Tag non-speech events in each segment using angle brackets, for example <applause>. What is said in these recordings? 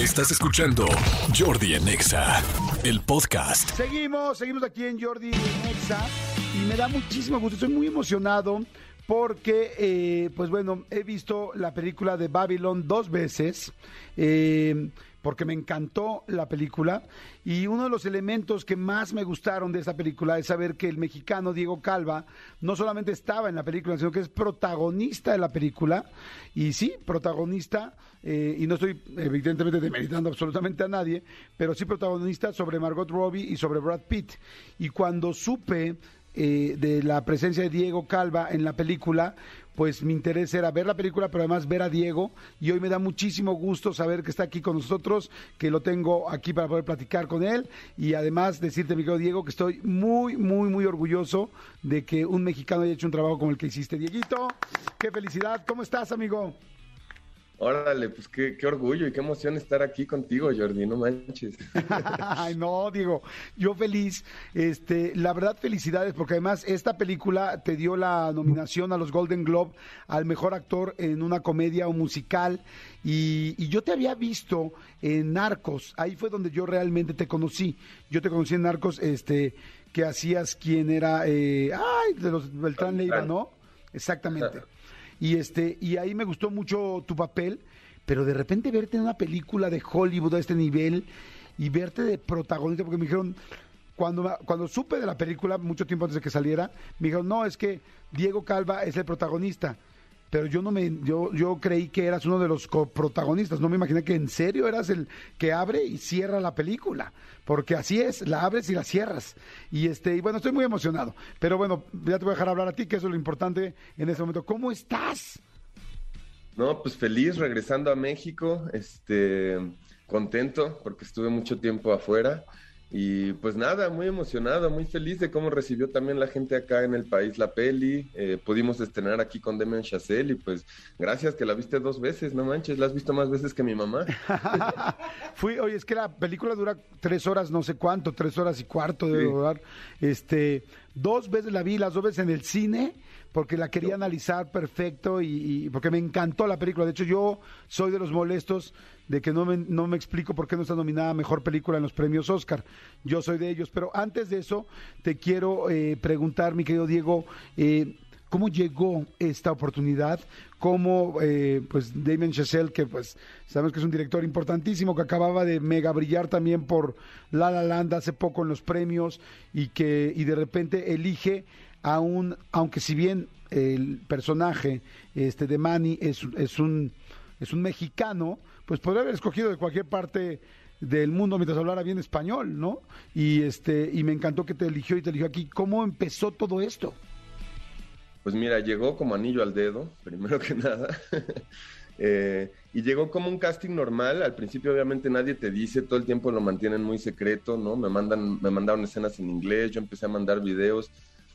Estás escuchando Jordi en Exa, el podcast. Seguimos, seguimos aquí en Jordi Nexa y me da muchísimo gusto, estoy muy emocionado porque, eh, pues bueno, he visto la película de Babylon dos veces. eh, porque me encantó la película y uno de los elementos que más me gustaron de esa película es saber que el mexicano Diego Calva no solamente estaba en la película, sino que es protagonista de la película y sí, protagonista, eh, y no estoy evidentemente demeritando absolutamente a nadie, pero sí protagonista sobre Margot Robbie y sobre Brad Pitt. Y cuando supe eh, de la presencia de Diego Calva en la película, pues mi interés era ver la película, pero además ver a Diego. Y hoy me da muchísimo gusto saber que está aquí con nosotros, que lo tengo aquí para poder platicar con él. Y además decirte, mi querido Diego, que estoy muy, muy, muy orgulloso de que un mexicano haya hecho un trabajo como el que hiciste. Dieguito, qué felicidad. ¿Cómo estás, amigo? Órale, pues qué, qué orgullo y qué emoción estar aquí contigo, Jordi, no manches. <laughs> Ay, no, digo, yo feliz. Este, la verdad, felicidades, porque además esta película te dio la nominación a los Golden Globe al mejor actor en una comedia o musical. Y, y yo te había visto en Narcos, ahí fue donde yo realmente te conocí. Yo te conocí en Narcos, este, que hacías quien era, eh, ay, de los Beltrán Leiva, ¿no? Exactamente. <laughs> Y este, y ahí me gustó mucho tu papel, pero de repente verte en una película de Hollywood a este nivel y verte de protagonista, porque me dijeron, cuando, cuando supe de la película, mucho tiempo antes de que saliera, me dijeron, no, es que Diego Calva es el protagonista. Pero yo no me, yo, yo creí que eras uno de los coprotagonistas. No me imaginé que en serio eras el que abre y cierra la película. Porque así es, la abres y la cierras. Y este, y bueno, estoy muy emocionado. Pero bueno, ya te voy a dejar hablar a ti, que eso es lo importante en este momento. ¿Cómo estás? No, pues feliz regresando a México, este, contento porque estuve mucho tiempo afuera y pues nada, muy emocionado, muy feliz de cómo recibió también la gente acá en el país la peli. Eh, pudimos estrenar aquí con Demian Chazelle y pues gracias que la viste dos veces, no manches, la has visto más veces que mi mamá. <laughs> Fui, oye, es que la película dura tres horas, no sé cuánto, tres horas y cuarto debe Sí. durar. Este, dos veces la vi, las dos veces en el cine, porque la quería analizar perfecto y, porque me encantó la película. De hecho, yo soy de los molestos de que no me, no me explico por qué no está nominada mejor película en los premios Oscar. Yo soy de ellos. Pero antes de eso, te quiero eh, preguntar, mi querido Diego, eh, ¿Cómo llegó esta oportunidad? ¿Cómo, eh, pues, Damien Chazelle, que pues sabemos que es un director importantísimo, que acababa de mega brillar también por La La Land hace poco en los premios y que y de repente elige a un, aunque si bien el personaje este de Manny es, es un es un mexicano, pues podría haber escogido de cualquier parte del mundo mientras hablara bien español, ¿no? Y este y me encantó que te eligió y te eligió aquí. ¿Cómo empezó todo esto? Pues mira, llegó como anillo al dedo, <laughs> primero que nada. <laughs> Eh, y llegó como un casting normal. Al principio, obviamente, nadie te dice, todo el tiempo lo mantienen muy secreto, ¿no? Me mandan, me mandaron escenas en inglés, yo empecé a mandar videos.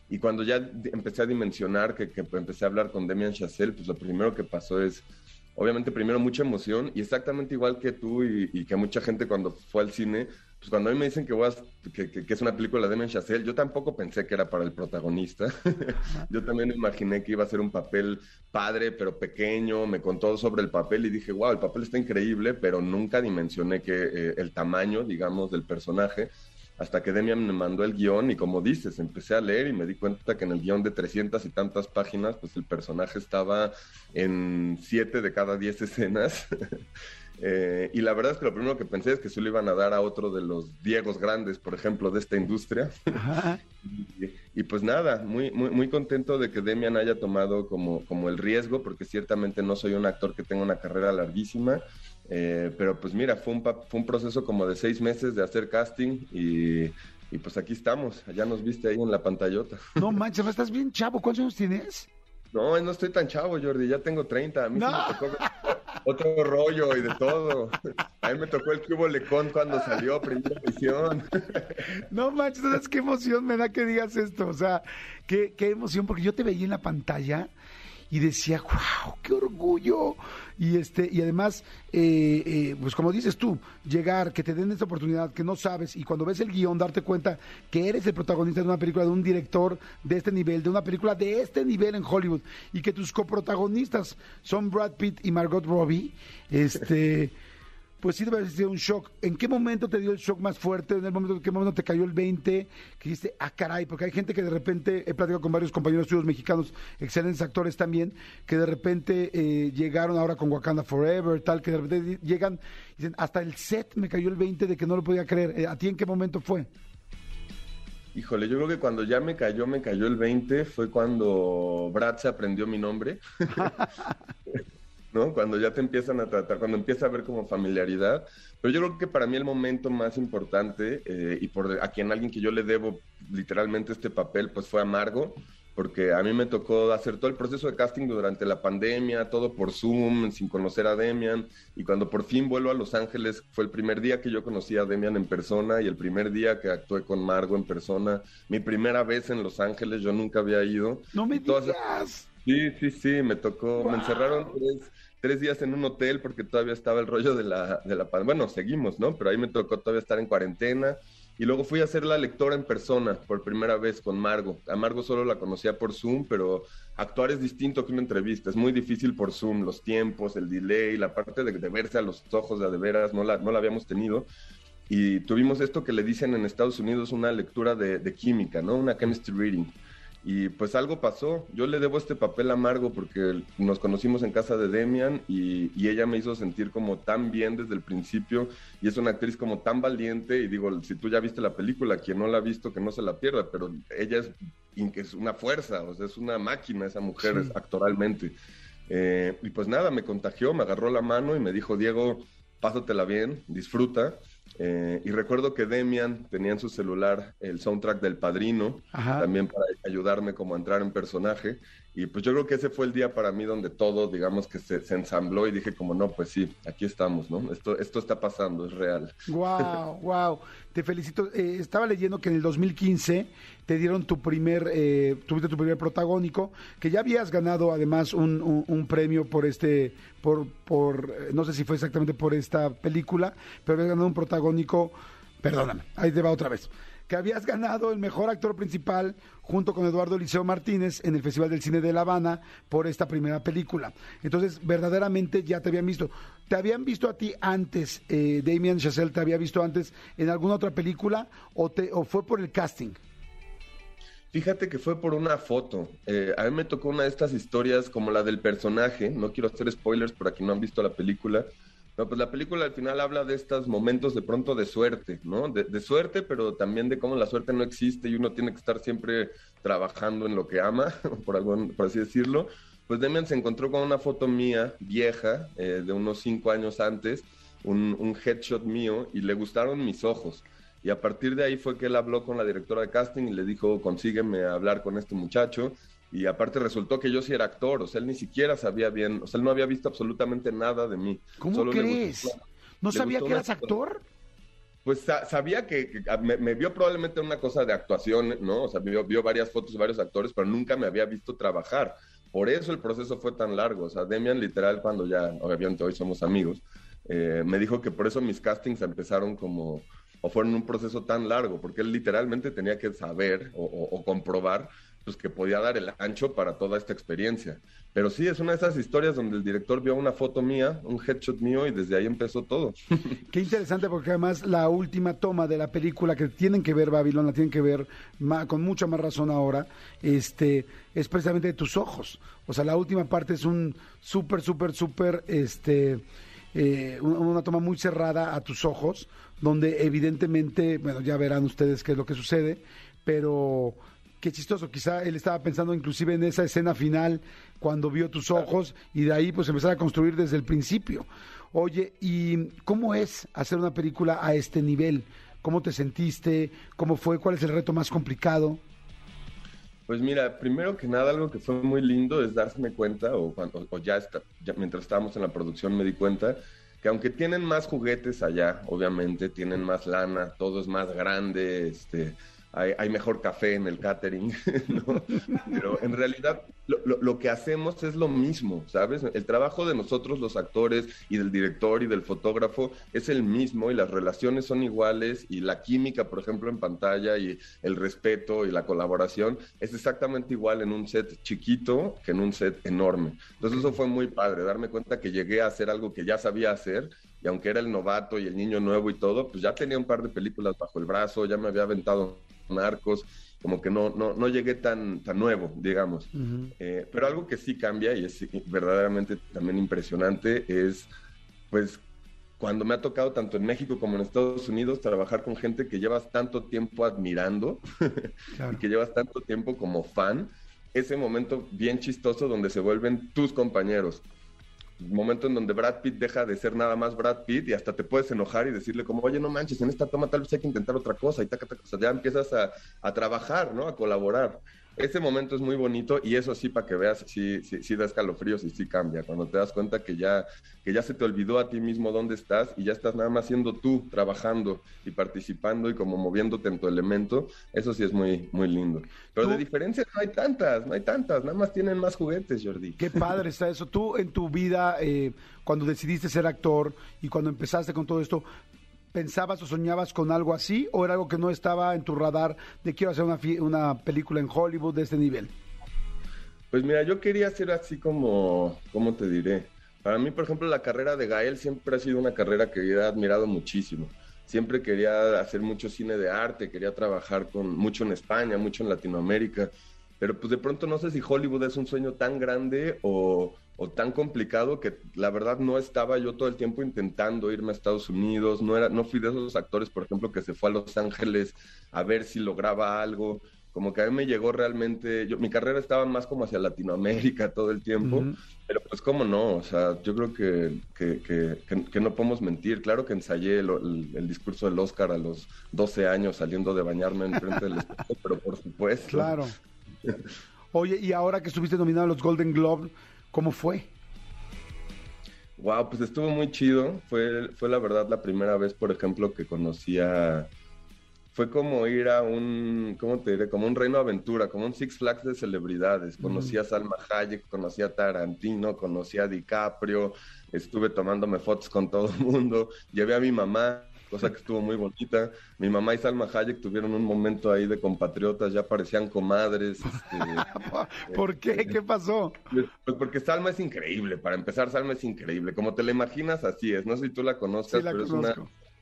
Y cuando ya empecé a dimensionar, que, que empecé a hablar con Demian Chazelle, pues lo primero que pasó es, obviamente, primero mucha emoción. Y exactamente igual que tú y, y que mucha gente cuando fue al cine, pues cuando a mí me dicen que, voy a- que, que- que es una película de Demian Chazelle, yo tampoco pensé que era para el protagonista. <laughs> yo también imaginé que iba a ser un papel padre, pero pequeño. Me contó sobre el papel y dije, wow, el papel está increíble, pero nunca dimensioné que eh, el tamaño, digamos, del personaje. Hasta que Demian me mandó el guion y como dices, empecé a leer y me di cuenta que en el guion de 300 y tantas páginas, pues el personaje estaba en 7 de cada 10 escenas. <laughs> Eh, y la verdad es que lo primero que pensé es que se lo iban a dar a otro de los Diegos grandes, por ejemplo, de esta industria. <laughs> Y pues nada, muy, muy, muy contento de que Demian haya tomado como, como el riesgo, porque ciertamente no soy un actor que tenga una carrera larguísima. Eh, pero pues mira, fue un, fue un proceso como de seis meses de hacer casting y, y pues aquí estamos. Ya nos viste ahí en la pantallota. <laughs> No manches, estás bien chavo. ¿Cuántos años tienes? No, no estoy tan chavo, Jordi, ya tengo 30. A mí sí No. me tocó otro rollo y de todo. A mí me tocó el cubo Lecón cuando salió, primera edición. No manches, ¿sabes qué emoción me da que digas esto? O sea, qué, qué emoción, porque yo te veía en la pantalla y decía, wow, qué orgullo. Y este, y además, eh, eh, pues como dices tú, llegar, que te den esta oportunidad que no sabes, y cuando ves el guion, darte cuenta que eres el protagonista de una película, de un director de este nivel, de una película de este nivel en Hollywood, y que tus coprotagonistas son Brad Pitt y Margot Robbie, este. <laughs> pues sí debe haber sido un shock. ¿En qué momento te dio el shock más fuerte? ¿En el momento, en qué momento te cayó el 20? Que dijiste, ah, caray, porque hay gente que de repente, he platicado con varios compañeros tuyos mexicanos, excelentes actores también, que de repente eh, llegaron ahora con Wakanda Forever, tal, que de repente llegan y dicen, hasta el set me cayó el 20 de que no lo podía creer. Eh, ¿A ti en qué momento fue? Híjole, yo creo que cuando ya me cayó, me cayó el 20, fue cuando Brad se aprendió mi nombre. <laughs> ¿No? Cuando ya te empiezan a tratar, cuando empieza a ver como familiaridad. Pero yo creo que para mí el momento más importante, eh, y por a quien alguien que yo le debo literalmente este papel, pues fue Amargo porque a mí me tocó hacer todo el proceso de casting durante la pandemia, todo por Zoom, sin conocer a Demian, y cuando por fin vuelvo a Los Ángeles, fue el primer día que yo conocí a Demian en persona y el primer día que actué con Margo en persona, mi primera vez en Los Ángeles, yo nunca había ido. No me digas. Sí, sí, sí, me tocó, me encerraron tres, días en un hotel porque todavía estaba el rollo de la, de la pandemia, bueno, seguimos, ¿no? Pero ahí me tocó todavía estar en cuarentena, y luego fui a hacer la lectora en persona por primera vez con Margo. A Margo solo la conocía por Zoom, pero actuar es distinto que una entrevista. Es muy difícil por Zoom, los tiempos, el delay, la parte de, verse a los ojos de, de veras, no la, no la habíamos tenido. Y tuvimos esto que le dicen en Estados Unidos una lectura de, de química, ¿no? Una chemistry reading. Y pues algo pasó. Yo le debo este papel amargo porque nos conocimos en casa de Demian y, ella me hizo sentir como tan bien desde el principio y es una actriz como tan valiente y digo, si tú ya viste la película, quien no la ha visto que no se la pierda, pero ella es, es una fuerza, o sea, es una máquina esa mujer actoralmente. Eh, y pues nada, me contagió, me agarró la mano y me dijo, Diego, pásatela bien, disfruta. Eh, y recuerdo que Demian tenía en su celular el soundtrack del Padrino, también para ayudarme como a entrar en personaje. Y pues yo creo que ese fue el día para mí donde todo, digamos que se, ensambló y dije como, no, pues sí, aquí estamos, ¿no? Esto, esto está pasando, es real. <laughs> Wow, wow. Te felicito. Eh, estaba leyendo que en el 2015 te dieron tu primer, eh, tuviste tu primer protagónico, que ya habías ganado además un, un, premio por este, por, por, eh, no sé si fue exactamente por esta película, pero habías ganado un protagónico, perdóname, ahí te va otra vez que habías ganado el mejor actor principal junto con Eduardo Eliseo Martínez en el Festival del Cine de La Habana por esta primera película. Entonces, verdaderamente ya te habían visto. ¿Te habían visto a ti antes, eh, Damien Chazelle, te había visto antes en alguna otra película o, te, o fue por el casting? Fíjate que fue por una foto. Eh, a mí me tocó una de estas historias como la del personaje. No quiero hacer spoilers para quien no han visto la película pues la película al final habla de estos momentos de pronto de suerte, ¿no? De, suerte, pero también de cómo la suerte no existe y uno tiene que estar siempre trabajando en lo que ama, <laughs> por, algo, por así decirlo. Pues Demian se encontró con una foto mía, vieja, eh, de unos cinco años antes, un, un headshot mío, y le gustaron mis ojos. Y a partir de ahí fue que él habló con la directora de casting y le dijo, consígueme hablar con este muchacho. Y aparte resultó que yo sí era actor, o sea, él ni siquiera sabía bien, o sea, él no había visto absolutamente nada de mí. ¿Cómo crees? ¿No sabía que eras actor? Pues sabía que, me, vio probablemente una cosa de actuación, ¿no? O sea, vio, vio varias fotos de varios actores, pero nunca me había visto trabajar. Por eso el proceso fue tan largo. O sea, Demian literal, cuando ya, obviamente hoy somos amigos, eh, me dijo que por eso mis castings empezaron como, o fueron un proceso tan largo, porque él literalmente tenía que saber o comprobar pues que podía dar el ancho para toda esta experiencia. Pero sí, es una de esas historias donde el director vio una foto mía, un headshot mío, y desde ahí empezó todo. <laughs> Qué interesante, porque además la última toma de la película que tienen que ver Babilón, la tienen que ver con mucha más razón ahora, este, es precisamente de tus ojos. O sea, la última parte es un súper, súper, súper, este, eh, una toma muy cerrada a tus ojos, donde evidentemente, bueno, ya verán ustedes qué es lo que sucede, pero qué chistoso, quizá él estaba pensando inclusive en esa escena final cuando vio tus ojos y de ahí pues empezar a construir desde el principio. Oye, ¿y cómo es hacer una película a este nivel? ¿Cómo te sentiste? ¿Cómo fue? ¿Cuál es el reto más complicado? Pues mira, primero que nada, algo que fue muy lindo es darse cuenta, o, cuando, ya, está, mientras estábamos en la producción me di cuenta, que aunque tienen más juguetes allá, obviamente, tienen más lana, todo es más grande, este, hay, mejor café en el catering, <laughs> ¿no? Pero en realidad lo, lo, que hacemos es lo mismo, ¿sabes? El trabajo de nosotros los actores y del director y del fotógrafo es el mismo y las relaciones son iguales y la química, por ejemplo, en pantalla y el respeto y la colaboración es exactamente igual en un set chiquito que en un set enorme. Entonces eso fue muy padre, darme cuenta que llegué a hacer algo que ya sabía hacer y aunque era el novato y el niño nuevo y todo, pues ya tenía un par de películas bajo el brazo, ya me había aventado Narcos, como que no, no, no llegué tan, tan nuevo, digamos. Eh, pero algo que sí cambia y es verdaderamente también impresionante es, pues, cuando me ha tocado tanto en México como en Estados Unidos trabajar con gente que llevas tanto tiempo admirando <laughs> y que llevas tanto tiempo como fan, ese momento bien chistoso donde se vuelven tus compañeros momento en donde Brad Pitt deja de ser nada más Brad Pitt y hasta te puedes enojar y decirle como, oye, no manches, en esta toma tal vez hay que intentar otra cosa y taca, taca, o ya empiezas a, a, trabajar, ¿no? A colaborar ese momento es muy bonito y eso sí, para que veas, sí, sí, sí, da escalofríos y sí cambia. Cuando te das cuenta que ya, que ya se te olvidó a ti mismo dónde estás y ya estás nada más siendo tú, trabajando y participando y como moviéndote en tu elemento, eso sí es muy, muy lindo. Pero de diferencias no hay tantas, no hay tantas, nada más tienen más juguetes, Jordi. Qué padre está eso. Tú en tu vida, eh, cuando decidiste ser actor y cuando empezaste con todo esto, pensabas o soñabas con algo así o era algo que no estaba en tu radar de quiero hacer una, una película en Hollywood de este nivel? Pues mira, yo quería hacer así como, ¿cómo te diré? Para mí, por ejemplo, la carrera de Gael siempre ha sido una carrera que he admirado muchísimo. Siempre quería hacer mucho cine de arte, quería trabajar con mucho en España, mucho en Latinoamérica, pero pues de pronto no sé si Hollywood es un sueño tan grande o, o tan complicado que la verdad no estaba yo todo el tiempo intentando irme a Estados Unidos, no, era, no fui de esos actores, por ejemplo, que se fue a Los Ángeles a ver si lograba algo, como que a mí me llegó realmente, yo, mi carrera estaba más como hacia Latinoamérica todo el tiempo, pero pues cómo no, o sea, yo creo que, que, que, no podemos mentir, claro que ensayé el, el, discurso del Oscar a los 12 años saliendo de bañarme en frente del espejo, <laughs> pero por supuesto. Claro. Oye, y ahora que estuviste nominado a los Golden Globe, ¿Cómo fue? Wow, pues estuvo muy chido. Fue, fue la verdad la primera vez, por ejemplo, que conocía. Fue como ir a un, ¿cómo te diré? Como un reino aventura, como un Six Flags de celebridades. Conocí a Salma Hayek, conocí a Tarantino, conocí a DiCaprio, estuve tomándome fotos con todo el mundo. Llevé a mi mamá, cosa que estuvo muy bonita. Mi mamá y Salma Hayek tuvieron un momento ahí de compatriotas, ya parecían comadres. Este, <laughs> ¿Por qué? ¿Qué pasó? Pues, pues porque Salma es increíble, para empezar, Salma es increíble. Como te la imaginas, así es. No sé si tú la conozcas, pero es una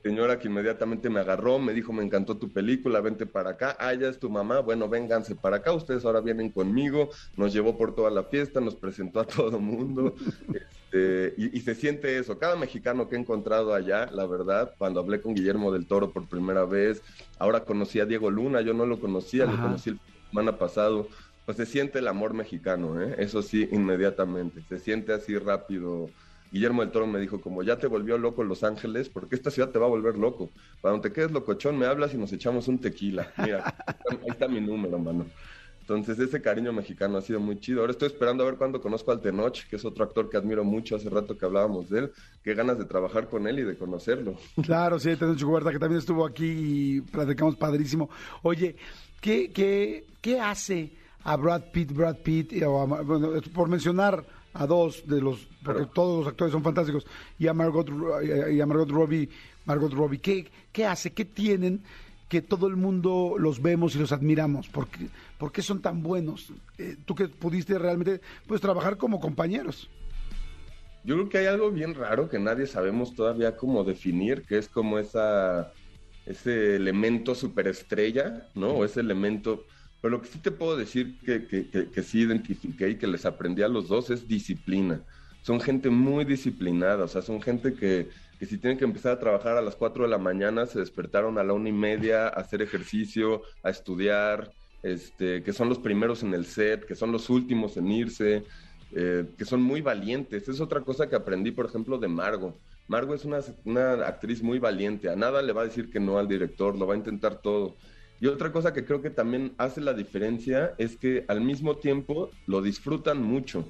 señora que inmediatamente me agarró, me dijo, me encantó tu película, vente para acá, ah, ya es tu mamá, bueno, vénganse para acá, ustedes ahora vienen conmigo, nos llevó por toda la fiesta, nos presentó a todo mundo, <laughs> este, y, se siente eso, cada mexicano que he encontrado allá, la verdad, cuando hablé con Guillermo del Toro por primera vez, ahora conocí a Diego Luna, yo no lo conocía, lo conocí el semana pasado, pues se siente el amor mexicano, ¿eh? eso sí, inmediatamente, se siente así rápido, Guillermo del Toro me dijo, como ya te volvió loco Los Ángeles, porque esta ciudad te va a volver loco. Cuando te quedes locochón, me hablas y nos echamos un tequila. Mira, <laughs> ahí está mi número, mano. Entonces, ese cariño mexicano ha sido muy chido. Ahora estoy esperando a ver cuándo conozco al Tenoch, que es otro actor que admiro mucho. Hace rato que hablábamos de él. Qué ganas de trabajar con él y de conocerlo. <laughs> Claro, sí, Tenoch Huerta, que también estuvo aquí y platicamos padrísimo. Oye, ¿qué, qué, qué hace a Brad Pitt, Brad Pitt, por mencionar a dos de los, porque todos los actores son fantásticos, y a Margot, y a Margot Robbie, Margot Robbie, ¿qué, ¿qué hace? ¿Qué tienen que todo el mundo los vemos y los admiramos? ¿Por qué, son tan buenos? Eh, tú que pudiste realmente pues trabajar como compañeros. Yo creo que hay algo bien raro que nadie sabemos todavía cómo definir, que es como esa ese elemento superestrella, ¿no? O ese elemento pero lo que sí te puedo decir que, que, que, sí identifiqué y que les aprendí a los dos es disciplina. Son gente muy disciplinada, o sea, son gente que, que si tienen que empezar a trabajar a las 4 de la mañana, se despertaron a la una y media a hacer ejercicio, a estudiar, este, que son los primeros en el set, que son los últimos en irse, eh, que son muy valientes. Es otra cosa que aprendí, por ejemplo, de Margo. Margo es una, una actriz muy valiente, a nada le va a decir que no al director, lo va a intentar todo. Y otra cosa que creo que también hace la diferencia es que al mismo tiempo lo disfrutan mucho.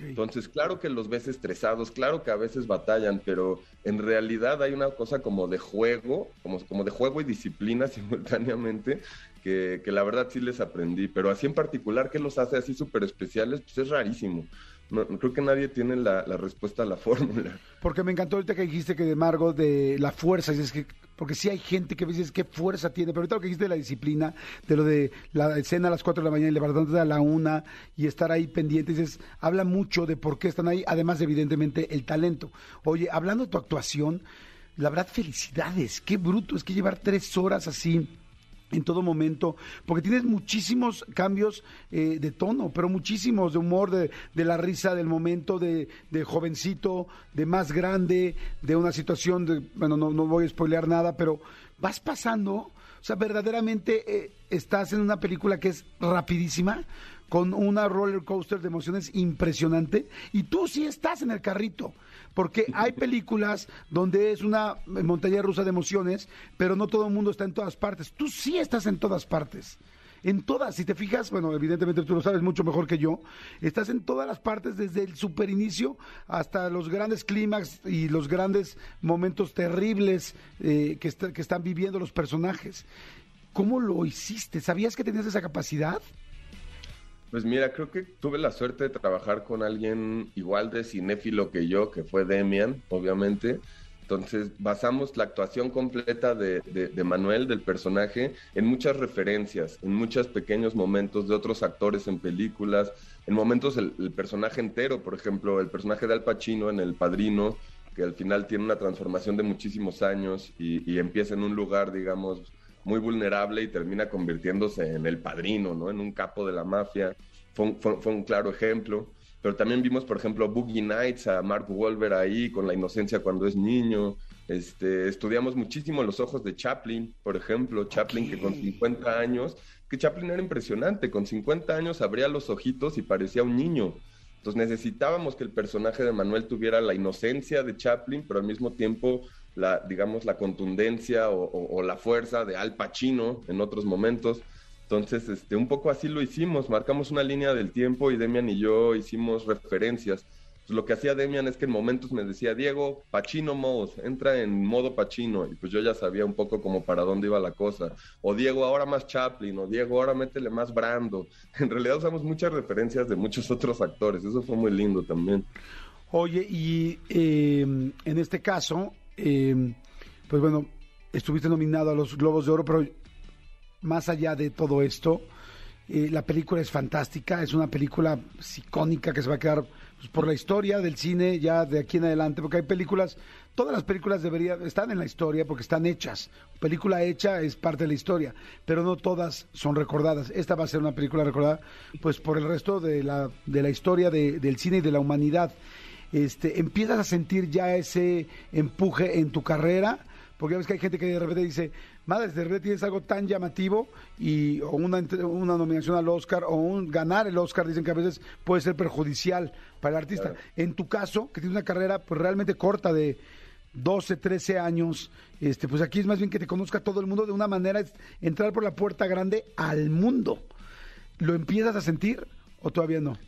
Entonces, claro que los ves estresados, claro que a veces batallan, pero en realidad hay una cosa como de juego, como, como de juego y disciplina <laughs> simultáneamente, que, que, la verdad sí les aprendí. Pero así en particular, que los hace así súper especiales? Pues es rarísimo. Creo que nadie tiene la, respuesta a la <laughs> fórmula. Porque me encantó ahorita que dijiste que de Margot de la fuerza, es que porque sí hay gente que dices qué fuerza tiene, pero ahorita lo que dijiste de la disciplina, de lo de la escena a las 4 de la mañana y levantándote a la una y estar ahí pendientes, es, habla mucho de por qué están ahí, además evidentemente el talento. Oye, hablando de tu actuación, la verdad felicidades, qué bruto es que llevar tres horas así en todo momento, porque tienes muchísimos cambios eh, de tono, pero muchísimos de humor, de, de la risa del momento, de, de, jovencito, de más grande, de una situación de, bueno, no, no voy a spoilear nada, pero vas pasando, o sea, verdaderamente eh, estás en una película que es rapidísima, con una roller coaster de emociones impresionante, y tú sí estás en el carrito porque hay películas donde es una montaña rusa de emociones, pero no todo el mundo está en todas partes. Tú sí estás en todas partes. En todas, si te fijas, bueno, evidentemente tú lo sabes mucho mejor que yo, estás en todas las partes, desde el super inicio hasta los grandes clímax y los grandes momentos terribles eh, que, que están viviendo los personajes. ¿Cómo lo hiciste? ¿Sabías que tenías esa capacidad? Pues mira, creo que tuve la suerte de trabajar con alguien igual de cinéfilo que yo, que fue Demian, obviamente. Entonces basamos la actuación completa de, Manuel, del personaje, en muchas referencias, en muchos pequeños momentos de otros actores en películas, en momentos el, personaje entero, por ejemplo, el personaje de Al Pacino en El Padrino, que al final tiene una transformación de muchísimos años y, y empieza en un lugar, digamos, muy vulnerable y termina convirtiéndose en el padrino, ¿no? En un capo de la mafia. Fue un, claro ejemplo. Pero también vimos, por ejemplo, Boogie Nights, a Mark Wolver ahí con la inocencia cuando es niño. Este, estudiamos muchísimo los ojos de Chaplin, por ejemplo, Chaplin que con 50 años, que Chaplin era impresionante, con 50 años abría los ojitos y parecía un niño. Entonces necesitábamos que el personaje de Manuel tuviera la inocencia de Chaplin, pero al mismo tiempo la, digamos, la contundencia o, la fuerza de Al Pacino en otros momentos. Entonces, este, un poco así lo hicimos, marcamos una línea del tiempo y Demian y yo hicimos referencias. Pues lo que hacía Demian es que en momentos me decía, Diego, Pacino mode, entra en modo Pacino, y pues yo ya sabía un poco como para dónde iba la cosa. O Diego, ahora más Chaplin, o Diego, ahora métele más Brando. <laughs> En realidad usamos muchas referencias de muchos otros actores, eso fue muy lindo también. Oye, y eh, en este caso, eh, pues bueno, estuviste nominado a los Globos de Oro, pero más allá de todo esto, eh, la película es fantástica, es una película icónica que se va a quedar pues, por la historia del cine ya de aquí en adelante, porque hay películas, todas las películas deberían están en la historia porque están hechas. Película hecha es parte de la historia, pero no todas son recordadas. Esta va a ser una película recordada pues por el resto de la, de la historia del cine y de la humanidad este, empiezas a sentir ya ese empuje en tu carrera, porque ya ves que hay gente que de repente dice, madre, de repente tienes algo tan llamativo y o una, una nominación al Oscar o un ganar el Oscar, dicen que a veces puede ser perjudicial para el artista. En tu caso, que tienes una carrera pues realmente corta de 12, 13 años, este, pues aquí es más bien que te conozca todo el mundo de una manera, es entrar por la puerta grande al mundo. ¿Lo empiezas a sentir o todavía no?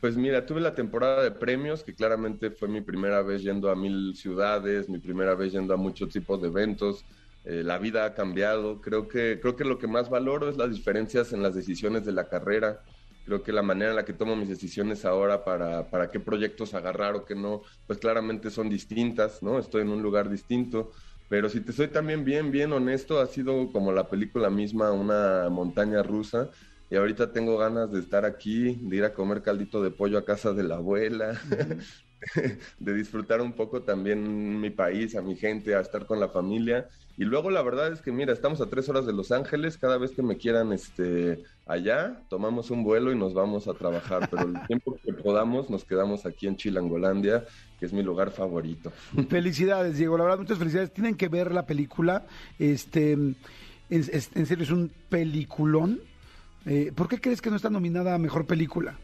Pues mira, tuve la temporada de premios, que claramente fue mi primera vez yendo a mil ciudades, mi primera vez yendo a muchos tipos de eventos. Eh, la vida ha cambiado. Creo que, creo que lo que más valoro es las diferencias en las decisiones de la carrera. Creo que la manera en la que tomo mis decisiones ahora para, para qué proyectos agarrar o qué no, pues claramente son distintas, ¿no? Estoy en un lugar distinto. Pero si te soy también bien, bien honesto, ha sido como la película misma, una montaña rusa y ahorita tengo ganas de estar aquí, de ir a comer caldito de pollo a casa de la abuela, <laughs> de disfrutar un poco también mi país, a mi gente, a estar con la familia. Y luego la verdad es que, mira, estamos a tres horas de Los Ángeles, cada vez que me quieran este, allá, tomamos un vuelo y nos vamos a trabajar, pero el <laughs> tiempo que podamos nos quedamos aquí en Chilangolandia, que es mi lugar favorito. Felicidades, Diego, la verdad, muchas felicidades. Tienen que ver la película, este, en, en serio, es un peliculón eh, ¿Por qué crees que no está nominada a Mejor Película?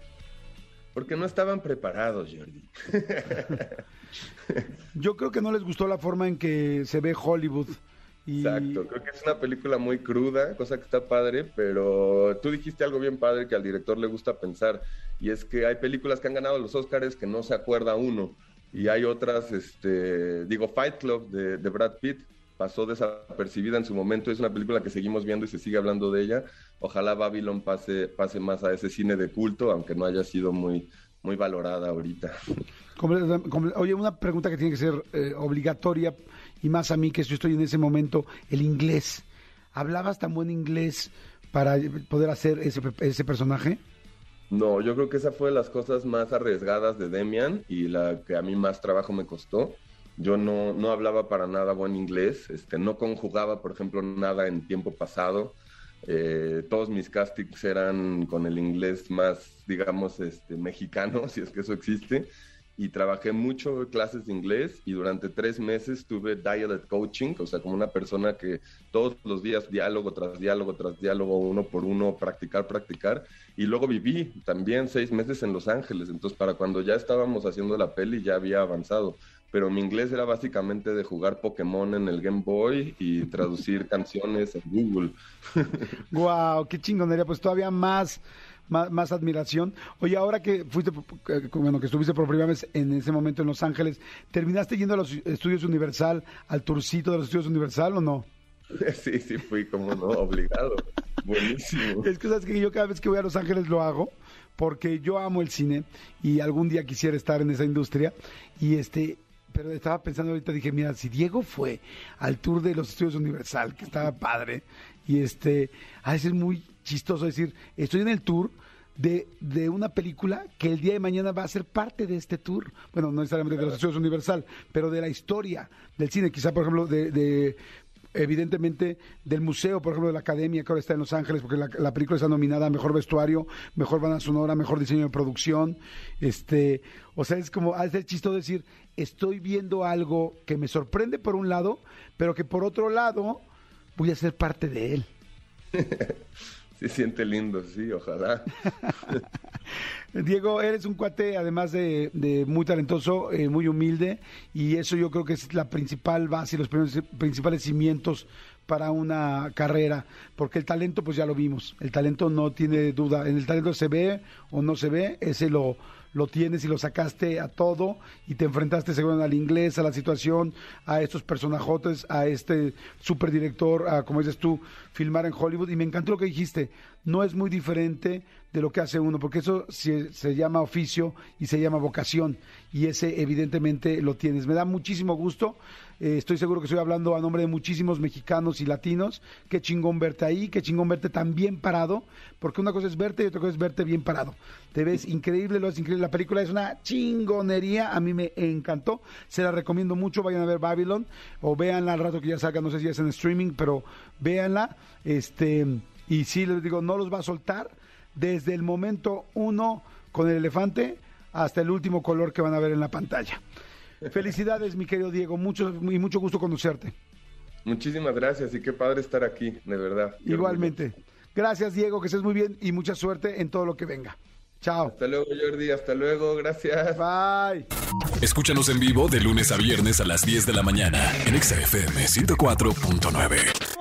Porque no estaban preparados, Jordi. <laughs> Yo creo que no les gustó la forma en que se ve Hollywood. Exacto, creo que es una película muy cruda, cosa que está padre, pero tú dijiste algo bien padre que al director le gusta pensar, y es que hay películas que han ganado los Oscars que no se acuerda uno, y hay otras, este, digo, Fight Club de, de Brad Pitt, pasó desapercibida en su momento, es una película que seguimos viendo y se sigue hablando de ella. Ojalá Babylon pase, pase más a ese cine de culto, aunque no haya sido muy, muy valorada ahorita. Oye, una pregunta que tiene que ser eh, obligatoria, y más a mí que yo estoy en ese momento, el inglés. ¿Hablabas tan buen inglés para poder hacer ese, ese personaje? No, yo creo que esa fue de las cosas más arriesgadas de Demian y la que a mí más trabajo me costó. Yo no, no hablaba para nada buen inglés, este, no conjugaba, por ejemplo, nada en tiempo pasado. Eh, todos mis castings eran con el inglés más, digamos, este, mexicano, <laughs> si es que eso existe. Y trabajé mucho clases de inglés y durante tres meses tuve dialect coaching, o sea, como una persona que todos los días diálogo tras diálogo tras diálogo, uno por uno, practicar, practicar. Y luego viví también seis meses en Los Ángeles, entonces para cuando ya estábamos haciendo la peli ya había avanzado pero mi inglés era básicamente de jugar Pokémon en el Game Boy y traducir <laughs> canciones en Google. <laughs> wow, qué chingonería, pues todavía más, más, admiración. Oye, ahora que fuiste, eh, bueno, que estuviste por primera vez en ese momento en Los Ángeles, ¿terminaste yendo a los estudios Universal, al tourcito de los estudios Universal o no? <laughs> Sí, sí, fui como no, obligado. Buenísimo. Es que sabes que yo cada vez que voy a Los Ángeles lo hago porque yo amo el cine y algún día quisiera estar en esa industria y este pero estaba pensando ahorita, dije, mira, si Diego fue al tour de los estudios Universal, que estaba padre, y este, a veces es muy chistoso decir, estoy en el tour de, de, una película que el día de mañana va a ser parte de este tour. Bueno, no necesariamente de los estudios Universal, pero de la historia del cine. Quizá, por ejemplo, de, evidentemente del museo, por ejemplo, de la academia que ahora está en Los Ángeles, porque la, película está nominada a mejor vestuario, mejor banda sonora, mejor diseño de producción. Este, o sea, es como, es el chistoso decir, estoy viendo algo que me sorprende por un lado, pero que por otro lado voy a ser parte de él. <laughs> Se siente lindo, sí, ojalá. <laughs> <laughs> Diego, eres un cuate, además de, muy talentoso, eh, muy humilde, y eso yo creo que es la principal base los principales cimientos para una carrera, porque el talento, pues ya lo vimos, el talento no tiene duda, en el talento se ve o no se ve, ese lo, lo tienes y lo sacaste a todo y te enfrentaste según al inglés, a la situación, a estos personajotes, a este superdirector, a como dices tú, filmar en Hollywood. Y me encantó lo que dijiste, no es muy diferente de lo que hace uno, porque eso se, se, llama oficio y se llama vocación, y ese evidentemente lo tienes. Me da muchísimo gusto, eh, estoy seguro que estoy hablando a nombre de muchísimos mexicanos y latinos, qué chingón verte ahí, qué chingón verte tan bien parado, porque una cosa es verte y otra cosa es verte bien parado. Te ves increíble, lo es increíble, la película es una chingonería, a mí me encantó, se la recomiendo mucho, vayan a ver Babylon, o véanla al rato que ya salga, no sé si es en streaming, pero véanla, este, y sí les digo, no los va a soltar, desde el momento uno con el elefante hasta el último color que van a ver en la pantalla. Felicidades, mi querido Diego, mucho y mucho gusto conocerte. Muchísimas gracias y qué padre estar aquí, de verdad. Igualmente. Gracias, Diego, que estés muy bien y mucha suerte en todo lo que venga. Chao. Hasta luego, Jordi. Hasta luego. Gracias. Bye. Escúchanos en vivo de lunes a viernes a las 10 de la mañana en XFM 104.9.